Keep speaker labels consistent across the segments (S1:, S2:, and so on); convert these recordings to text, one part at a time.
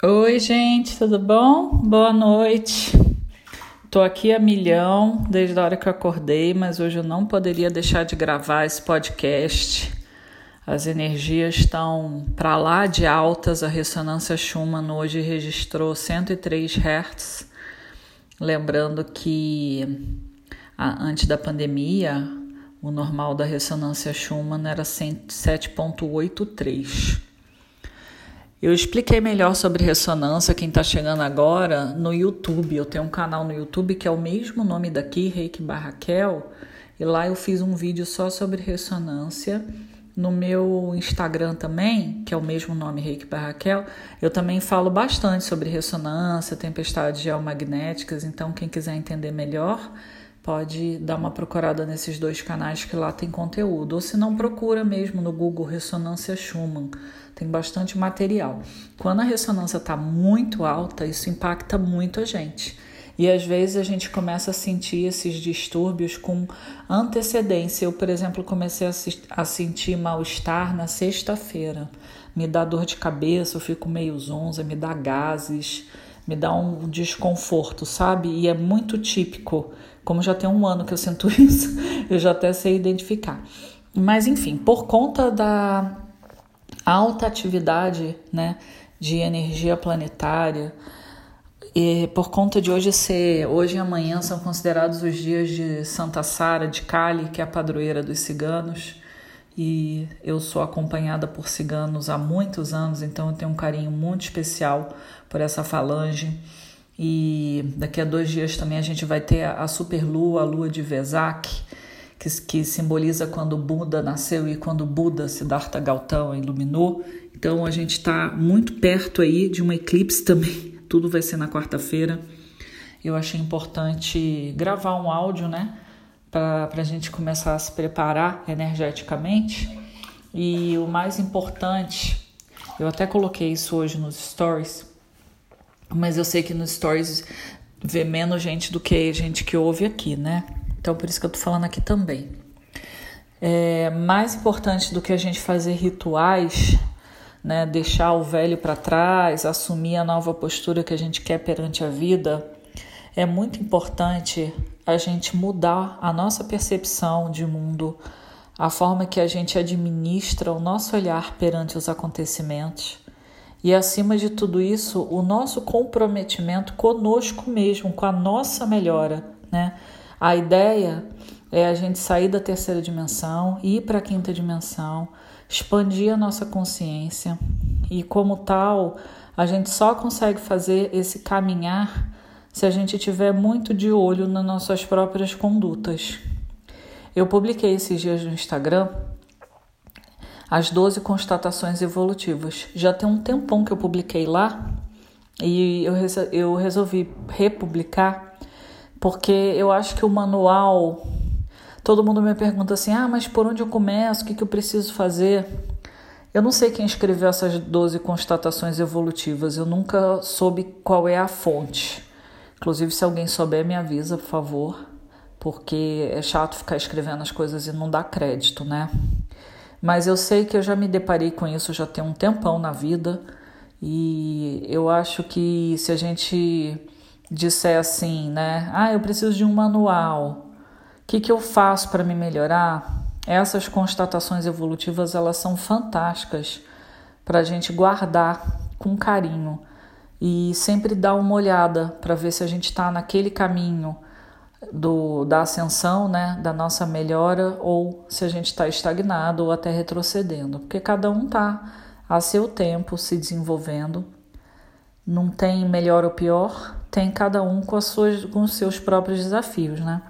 S1: Oi, gente, tudo bom? Boa noite. Tô aqui a milhão desde a hora que eu acordei, mas hoje eu não poderia deixar de gravar esse podcast. As energias estão para lá de altas. A ressonância Schumann hoje registrou 103 Hz. Lembrando que antes da pandemia, o normal da ressonância Schumann era 7.83. Eu expliquei melhor sobre ressonância, quem está chegando agora, no YouTube. Eu tenho um canal no YouTube que é o mesmo nome daqui, Reiki Barraquel, e lá eu fiz um vídeo só sobre ressonância. No meu Instagram também, que é o mesmo nome, Reiki Barraquel, eu também falo bastante sobre ressonância, tempestades geomagnéticas, então quem quiser entender melhor, pode dar uma procurada nesses dois canais que lá tem conteúdo. Ou se não, procura mesmo no Google Ressonância Schumann tem bastante material. Quando a ressonância está muito alta, isso impacta muito a gente. E às vezes a gente começa a sentir esses distúrbios com antecedência. Eu, por exemplo, comecei a, a sentir mal-estar na sexta-feira. Me dá dor de cabeça, eu fico meio zonza, me dá gases, me dá um desconforto, sabe? E é muito típico. Como já tem um ano que eu sinto isso, eu já até sei identificar. Mas enfim, por conta da alta atividade né, de energia planetária. E por conta de hoje ser, hoje e amanhã são considerados os dias de Santa Sara de Cali, que é a padroeira dos ciganos, e eu sou acompanhada por ciganos há muitos anos, então eu tenho um carinho muito especial por essa falange. E daqui a dois dias também a gente vai ter a superlua, a lua de Vesak, que, que simboliza quando Buda nasceu e quando Buda, Siddhartha Gautama, iluminou. Então a gente está muito perto aí de um eclipse também. Tudo vai ser na quarta-feira. Eu achei importante gravar um áudio, né? Para a gente começar a se preparar energeticamente. E o mais importante, eu até coloquei isso hoje nos stories, mas eu sei que nos stories vê menos gente do que gente que ouve aqui, né? Então, por isso que eu tô falando aqui também. É, mais importante do que a gente fazer rituais, né, deixar o velho para trás, assumir a nova postura que a gente quer perante a vida, é muito importante a gente mudar a nossa percepção de mundo, a forma que a gente administra o nosso olhar perante os acontecimentos e, acima de tudo isso, o nosso comprometimento conosco mesmo, com a nossa melhora, né? A ideia é a gente sair da terceira dimensão, ir para a quinta dimensão, expandir a nossa consciência e, como tal, a gente só consegue fazer esse caminhar se a gente tiver muito de olho nas nossas próprias condutas. Eu publiquei esses dias no Instagram as 12 constatações evolutivas. Já tem um tempão que eu publiquei lá e eu, eu resolvi republicar porque eu acho que o manual. Todo mundo me pergunta assim: ah, mas por onde eu começo? O que, que eu preciso fazer? Eu não sei quem escreveu essas 12 constatações evolutivas, eu nunca soube qual é a fonte. Inclusive, se alguém souber, me avisa, por favor, porque é chato ficar escrevendo as coisas e não dar crédito, né? Mas eu sei que eu já me deparei com isso já tem um tempão na vida e eu acho que se a gente disser assim, né? Ah, eu preciso de um manual. O que, que eu faço para me melhorar? Essas constatações evolutivas elas são fantásticas para a gente guardar com carinho e sempre dar uma olhada para ver se a gente está naquele caminho do, da ascensão, né, da nossa melhora, ou se a gente está estagnado ou até retrocedendo, porque cada um está a seu tempo se desenvolvendo, não tem melhor ou pior, tem cada um com, as suas, com os seus próprios desafios, né?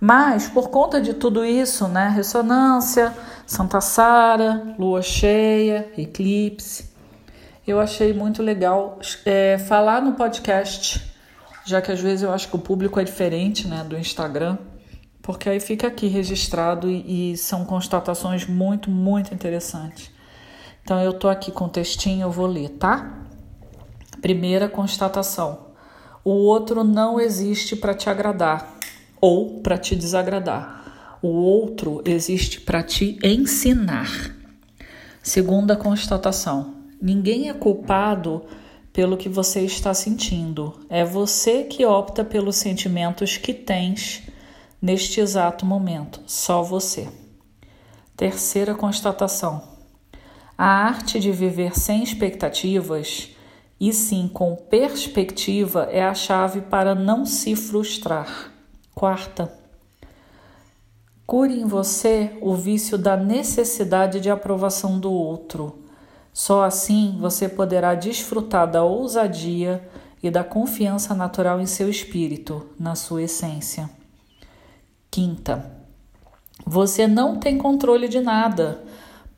S1: Mas por conta de tudo isso, né, ressonância, Santa Sara, lua cheia, eclipse, eu achei muito legal é, falar no podcast, já que às vezes eu acho que o público é diferente, né, do Instagram, porque aí fica aqui registrado e, e são constatações muito, muito interessantes. Então eu tô aqui com o textinho, eu vou ler, tá? Primeira constatação. O outro não existe para te agradar ou para te desagradar. O outro existe para te ensinar. Segunda constatação: ninguém é culpado pelo que você está sentindo. É você que opta pelos sentimentos que tens neste exato momento, só você. Terceira constatação: a arte de viver sem expectativas e sim com perspectiva é a chave para não se frustrar. Quarta, cure em você o vício da necessidade de aprovação do outro. Só assim você poderá desfrutar da ousadia e da confiança natural em seu espírito, na sua essência. Quinta, você não tem controle de nada,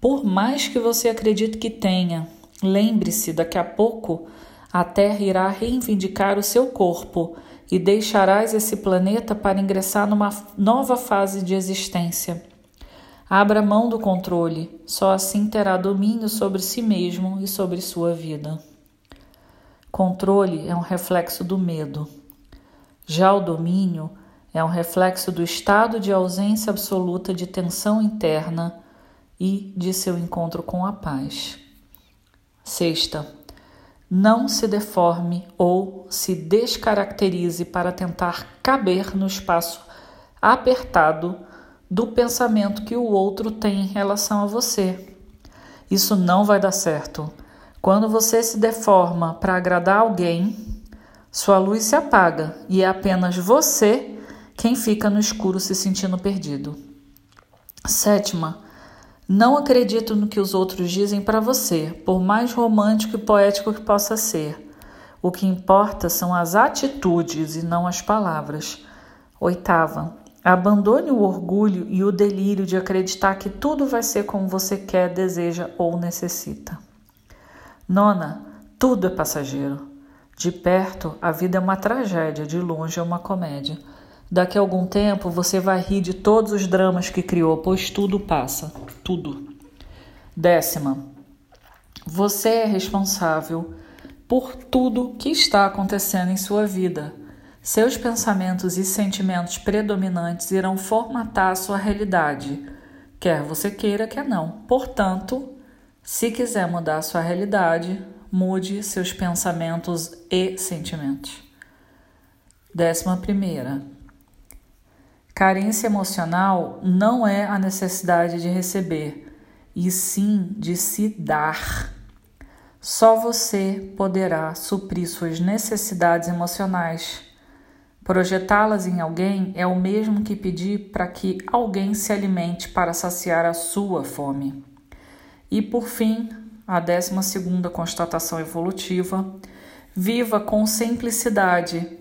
S1: por mais que você acredite que tenha. Lembre-se, daqui a pouco a Terra irá reivindicar o seu corpo e deixarás esse planeta para ingressar numa nova fase de existência. Abra mão do controle, só assim terá domínio sobre si mesmo e sobre sua vida. Controle é um reflexo do medo. Já o domínio é um reflexo do estado de ausência absoluta de tensão interna e de seu encontro com a paz. Sexta, não se deforme ou se descaracterize para tentar caber no espaço apertado do pensamento que o outro tem em relação a você. Isso não vai dar certo. Quando você se deforma para agradar alguém, sua luz se apaga e é apenas você quem fica no escuro se sentindo perdido. Sétima, não acredito no que os outros dizem para você, por mais romântico e poético que possa ser. O que importa são as atitudes e não as palavras. Oitava, Abandone o orgulho e o delírio de acreditar que tudo vai ser como você quer, deseja ou necessita. Nona, tudo é passageiro. De perto, a vida é uma tragédia, de longe é uma comédia. Daqui a algum tempo você vai rir de todos os dramas que criou, pois tudo passa. Tudo. Décima, você é responsável por tudo que está acontecendo em sua vida. Seus pensamentos e sentimentos predominantes irão formatar a sua realidade, quer você queira, quer não. Portanto, se quiser mudar a sua realidade, mude seus pensamentos e sentimentos. Décima primeira. Carência emocional não é a necessidade de receber, e sim de se dar. Só você poderá suprir suas necessidades emocionais Projetá-las em alguém é o mesmo que pedir para que alguém se alimente para saciar a sua fome. E por fim, a décima segunda constatação evolutiva: viva com simplicidade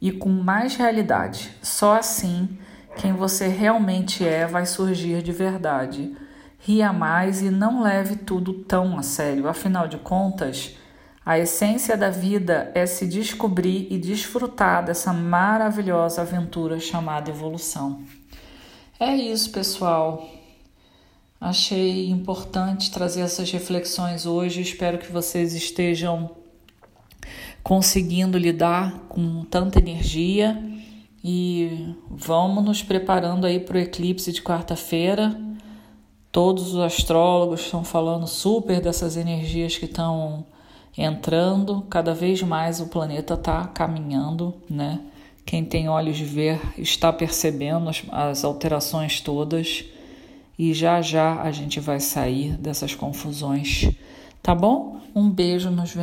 S1: e com mais realidade. Só assim quem você realmente é vai surgir de verdade. Ria mais e não leve tudo tão a sério. Afinal de contas, a essência da vida é se descobrir e desfrutar dessa maravilhosa aventura chamada evolução. É isso, pessoal. Achei importante trazer essas reflexões hoje. Espero que vocês estejam conseguindo lidar com tanta energia e vamos nos preparando aí para o eclipse de quarta-feira. Todos os astrólogos estão falando super dessas energias que estão entrando, cada vez mais o planeta está caminhando, né? Quem tem olhos de ver está percebendo as, as alterações todas e já já a gente vai sair dessas confusões, tá bom? Um beijo, nos vemos.